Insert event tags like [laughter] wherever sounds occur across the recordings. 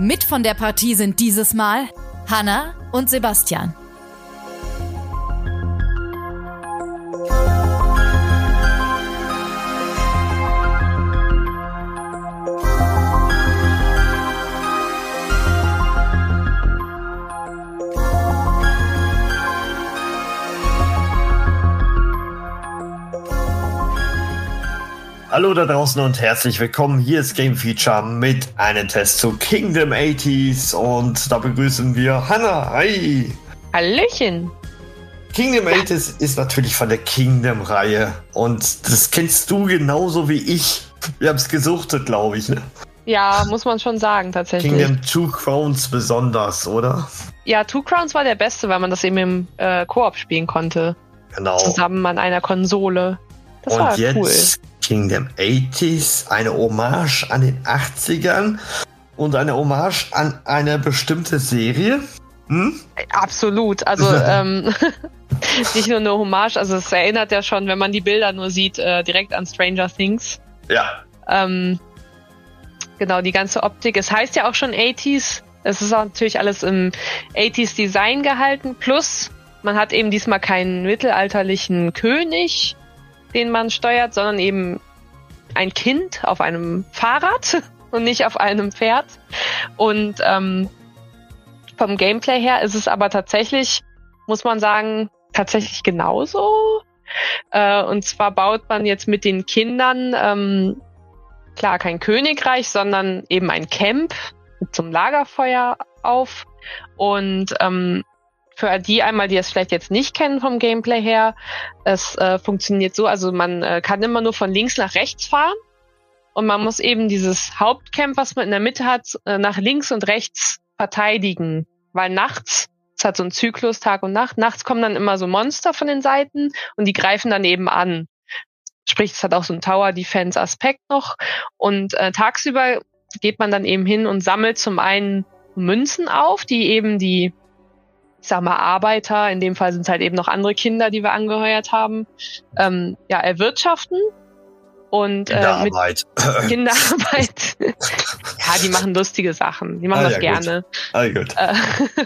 Mit von der Partie sind dieses Mal Hanna und Sebastian. Hallo da draußen und herzlich willkommen. Hier ist Game Feature mit einem Test zu Kingdom 80s und da begrüßen wir Hannah. Hi! Hallöchen! Kingdom ja. 80s ist natürlich von der Kingdom-Reihe und das kennst du genauso wie ich. Wir haben es gesuchtet, glaube ich, ne? Ja, muss man schon sagen, tatsächlich. Kingdom Two Crowns besonders, oder? Ja, Two Crowns war der beste, weil man das eben im äh, Koop spielen konnte. Genau. Zusammen an einer Konsole. Das und war jetzt cool. Kingdom 80s, eine Hommage an den 80ern und eine Hommage an eine bestimmte Serie. Hm? Absolut. Also [laughs] ähm, [laughs] nicht nur eine Hommage, also es erinnert ja schon, wenn man die Bilder nur sieht, äh, direkt an Stranger Things. Ja. Ähm, genau, die ganze Optik. Es heißt ja auch schon 80s. Es ist auch natürlich alles im 80s Design gehalten. Plus, man hat eben diesmal keinen mittelalterlichen König, den man steuert, sondern eben ein Kind auf einem Fahrrad [laughs] und nicht auf einem Pferd. Und ähm, vom Gameplay her ist es aber tatsächlich, muss man sagen, tatsächlich genauso. Äh, und zwar baut man jetzt mit den Kindern ähm, klar kein Königreich, sondern eben ein Camp zum Lagerfeuer auf. Und ähm, für die einmal, die es vielleicht jetzt nicht kennen vom Gameplay her, es äh, funktioniert so, also man äh, kann immer nur von links nach rechts fahren und man muss eben dieses Hauptcamp, was man in der Mitte hat, äh, nach links und rechts verteidigen, weil nachts es hat so einen Zyklus Tag und Nacht. Nachts kommen dann immer so Monster von den Seiten und die greifen dann eben an. Sprich, es hat auch so einen Tower Defense Aspekt noch und äh, tagsüber geht man dann eben hin und sammelt zum einen Münzen auf, die eben die ich sag mal, Arbeiter, in dem Fall sind es halt eben noch andere Kinder, die wir angeheuert haben, ähm, ja, erwirtschaften. Und äh, Kinderarbeit. Mit Kinderarbeit. [laughs] [laughs] [laughs] ja, die machen lustige Sachen. Die machen ah, das ja, gerne. Gut. Ah, gut. Äh,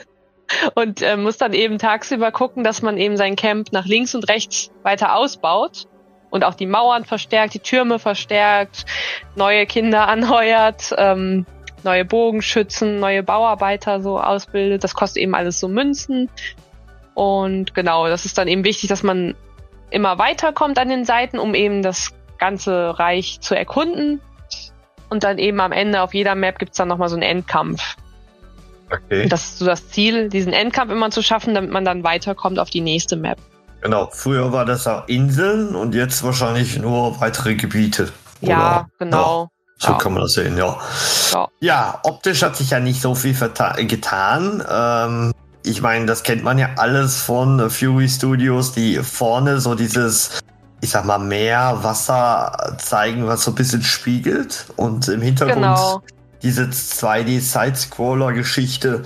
und äh, muss dann eben tagsüber gucken, dass man eben sein Camp nach links und rechts weiter ausbaut und auch die Mauern verstärkt, die Türme verstärkt, neue Kinder anheuert, ähm, neue Bogenschützen, neue Bauarbeiter so ausbildet. Das kostet eben alles so Münzen. Und genau, das ist dann eben wichtig, dass man immer weiterkommt an den Seiten, um eben das ganze Reich zu erkunden. Und dann eben am Ende auf jeder Map gibt's dann nochmal so einen Endkampf. Okay. das ist so das Ziel, diesen Endkampf immer zu schaffen, damit man dann weiterkommt auf die nächste Map. Genau, früher war das auch Inseln und jetzt wahrscheinlich nur weitere Gebiete. Ja, genau. So ja. kann man das sehen, ja. ja. Ja, optisch hat sich ja nicht so viel getan. Ähm, ich meine, das kennt man ja alles von Fury Studios, die vorne so dieses, ich sag mal, Meer, Wasser zeigen, was so ein bisschen spiegelt. Und im Hintergrund Genau. diese 2D-Side-Scroller-Geschichte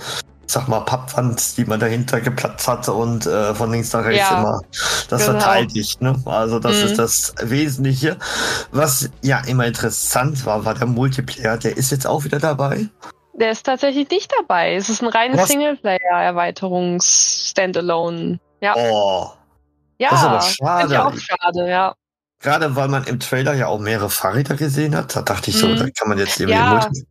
sag mal, Pappwand, die man dahinter geplatzt hat und äh, von links nach rechts Ja, immer das genau. verteidigt. Ne? Also das Mhm. ist das Wesentliche. Was ja immer interessant war, war der Multiplayer. Der ist jetzt auch wieder dabei. Der ist tatsächlich nicht dabei. Es ist ein reines? Singleplayer-Erweiterungs-Standalone. Ja, Oh, ja. das ist aber schade. ich auch schade, ja. gerade weil man im Trailer ja auch mehrere Fahrräder gesehen hat, da dachte ich so, Mhm. da kann man jetzt irgendwie Ja. Multi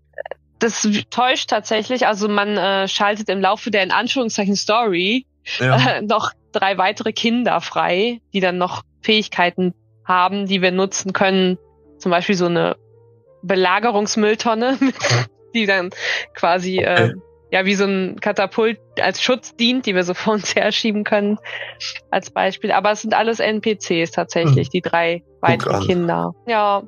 Das täuscht tatsächlich. Also man äh, schaltet im Laufe der in Anführungszeichen Story ja. äh, noch drei weitere Kinder frei, die dann noch Fähigkeiten haben, die wir nutzen können. Zum Beispiel so eine Belagerungsmülltonne, [laughs] die dann quasi äh, ja wie so ein Katapult als Schutz dient, die wir so vor uns her schieben können, als Beispiel. Aber es sind alles NPCs tatsächlich, die drei weiteren. Kinder. Ja,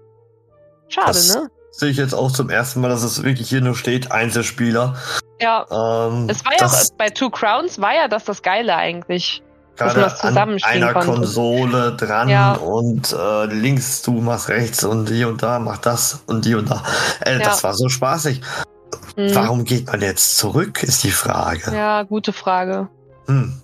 Schade, Das- ne? Sehe ich jetzt auch zum ersten Mal, dass es wirklich hier nur steht, Einzelspieler. Ja. Ähm, Es war ja das bei Two Crowns war ja das das Geile eigentlich. dass man gerade das an einer konnte. Konsole dran Ja. und äh, links du machst rechts und hier und da macht das und die und da. Äh, Ja. Das war so spaßig. Mhm. Warum geht man jetzt zurück, ist die Frage. Ja, gute Frage. Hm.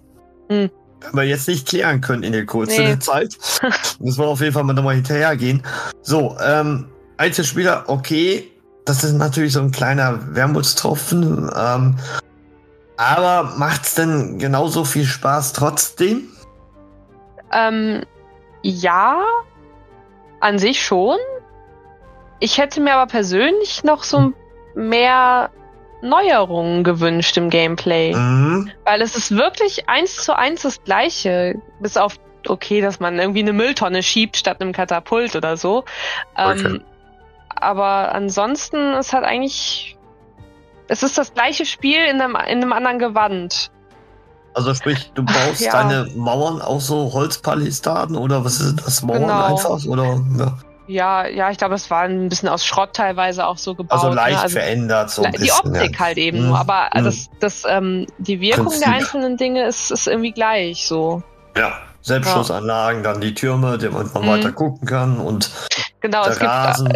Hm. Werden wir jetzt nicht klären können in der kurzen Nee. Zeit. [laughs] Müssen wir auf jeden Fall mal nochmal hinterhergehen. So, ähm, Einzelspieler, okay. Das ist natürlich so ein kleiner Wermutstropfen. Ähm, aber macht's denn genauso viel Spaß trotzdem? Ähm, ja, an sich schon. Ich hätte mir aber persönlich noch so mehr Neuerungen gewünscht im Gameplay. Mhm. Weil es ist wirklich eins zu eins das gleiche. Bis auf, okay, dass man irgendwie eine Mülltonne schiebt statt einem Katapult oder so. Ähm, Okay. Aber ansonsten ist halt eigentlich. Es ist das gleiche Spiel in einem, in einem anderen Gewand. Also sprich, du baust Ja. deine Mauern auf so Holzpalisaden oder was ist das? Mauern Genau. einfach? Oder ja. Ja, ja, ich glaube, es war ein bisschen aus Schrott teilweise auch so gebaut. also leicht ne? also, verändert so ein die bisschen. Optik ja. halt eben Mhm. nur, aber Mhm. das, das, ähm, die Wirkung Prinzip. der einzelnen Dinge ist, ist irgendwie gleich so. Ja, Selbstschussanlagen, dann die Türme, die man Mhm. weiter gucken kann und Genau, der es gibt, Rasen.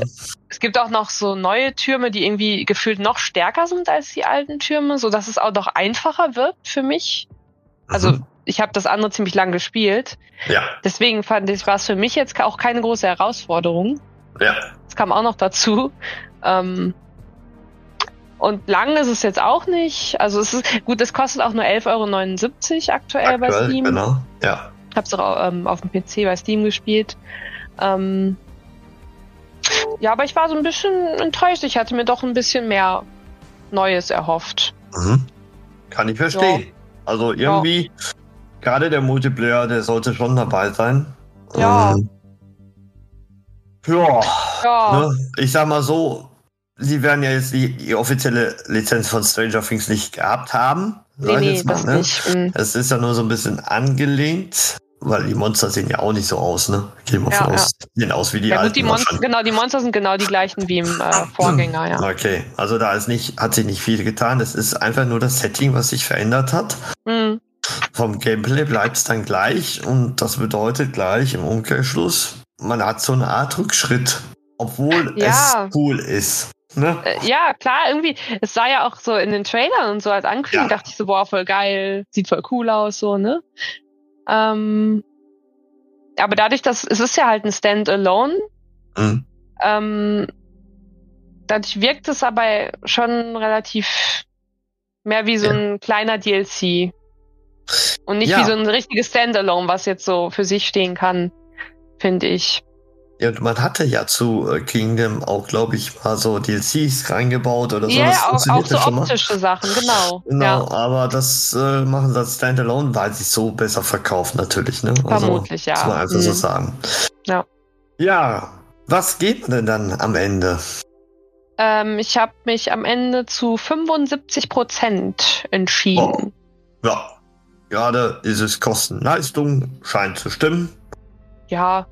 es gibt auch noch so neue Türme, die irgendwie gefühlt noch stärker sind als die alten Türme, so dass es auch noch einfacher wirkt für mich. Also Mhm. ich habe das andere ziemlich lang gespielt, ja, deswegen fand ich, war es für mich jetzt auch keine große Herausforderung. ja. Das kam auch noch dazu. Ähm, und lang ist es jetzt auch nicht. Also es ist gut, es kostet auch nur 11,79 Euro aktuell, bei Aktuell, Steam. genau. Ja. Ich habe es auch ähm, auf dem PC bei Steam gespielt. Ähm, ja, aber ich war so ein bisschen enttäuscht. Ich hatte mir doch ein bisschen mehr Neues erhofft. Mhm. Kann ich verstehen. Also irgendwie, gerade der Multiplayer, der sollte schon dabei sein. Ja. Ähm, ja, Ja, ne? ich sag mal so, sie werden ja jetzt die, die offizielle Lizenz von Stranger Things nicht gehabt haben. Nee, nee, mal, das ne? nicht. Mhm. Es ist ja nur so ein bisschen angelehnt, weil die Monster sehen ja auch nicht so aus, ne? Gehen wir Ja, von aus. Sehen aus wie die Ja alten. gut, die Monster, genau, die Monster sind genau die gleichen wie im äh, Vorgänger, ja. Okay, also da ist nicht, hat sich nicht viel getan. Es ist einfach nur das Setting, was sich verändert hat. Mhm. Vom Gameplay bleibt es dann gleich und das bedeutet gleich im Umkehrschluss, man hat so eine Art Rückschritt, obwohl Ja. es cool ist. Ne? Äh, ja, klar, irgendwie, es sah ja auch so in den Trailern und so als Ankündigung, Ja. dachte ich so, boah, voll geil, sieht voll cool aus, so, ne? Ähm, aber dadurch, dass es ist ja halt ein Standalone, Mhm. ähm, dadurch wirkt es aber schon relativ mehr wie so Ja. ein kleiner DLC. Und nicht Ja. wie so ein richtiges Standalone, was jetzt so für sich stehen kann, finde ich. Ja, und man hatte ja zu äh, Kingdom auch, glaube ich, mal so DLCs reingebaut oder so. Ja, das auch, auch so optische Sachen, genau. Genau, Ja, aber das äh, machen sie als Standalone, weil sie so besser verkaufen natürlich, ne? vermutlich, ja. Muss man einfach so Mhm. sagen. Ja. Ja, was geht denn dann am Ende? Ähm, ich habe mich am Ende zu 75 Prozent entschieden. Ja, gerade dieses Kosten-Leistung scheint zu stimmen. Ja,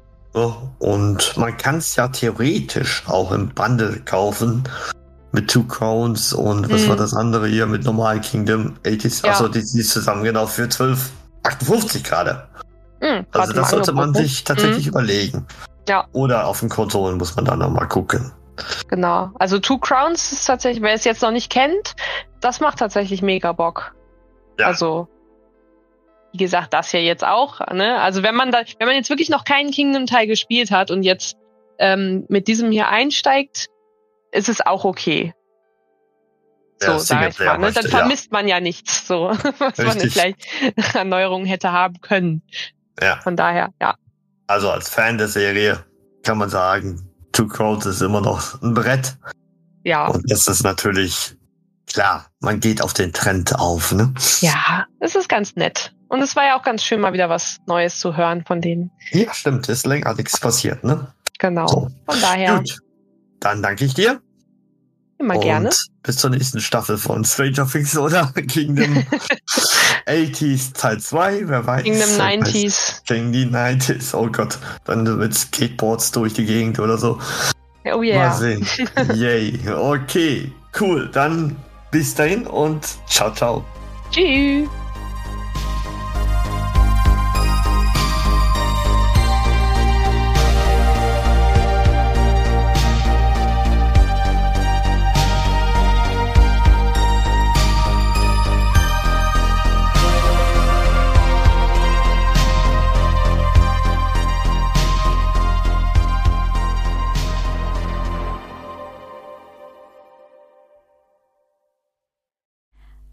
und man kann es ja theoretisch auch im Bundle kaufen. Mit Two Crowns und was Mhm. war das andere hier mit Normal Kingdom 80s. Ja. Also die, die zusammen genau für 12,58 gerade. mh, Also das sollte man sich tatsächlich überlegen. Ja. Oder auf den Konsolen muss man dann nochmal gucken. Genau. Also Two Crowns ist tatsächlich, wer es jetzt noch nicht kennt, das macht tatsächlich mega Bock. Ja. Also, wie gesagt, das ja jetzt auch. Ne? Also wenn man da, wenn man jetzt wirklich noch keinen Kingdom-Teil gespielt hat und jetzt ähm, mit diesem hier einsteigt, ist es auch okay. So, Ja, sag ich mal. Ne? Dann möchte, ja. vermisst man ja nichts, so, [laughs] was man Richtig. vielleicht [laughs] an Neuerungen hätte haben können. Ja. Von daher, ja. Also als Fan der Serie kann man sagen, Two Crowns ist immer noch ein Brett. Ja. Und das ist natürlich klar, man geht auf den Trend auf, ne? Ja, es ist ganz nett. Und es war ja auch ganz schön, mal wieder was Neues zu hören von denen. Ja, stimmt, ist länger nichts passiert, ne? Genau. So. Von daher, Gut. Dann danke ich dir. immer und gerne. bis zur nächsten Staffel von Stranger Things oder [laughs] Kingdom 80s [laughs] Teil 2, wer weiß. Kingdom Wer weiß. 90s. Gegen die 90s, oh Gott. Dann mit Skateboards durch die Gegend oder so. Oh yeah. Mal sehen. [laughs] Yay. Okay, cool. Dann bis dahin und ciao, ciao. Tschüss.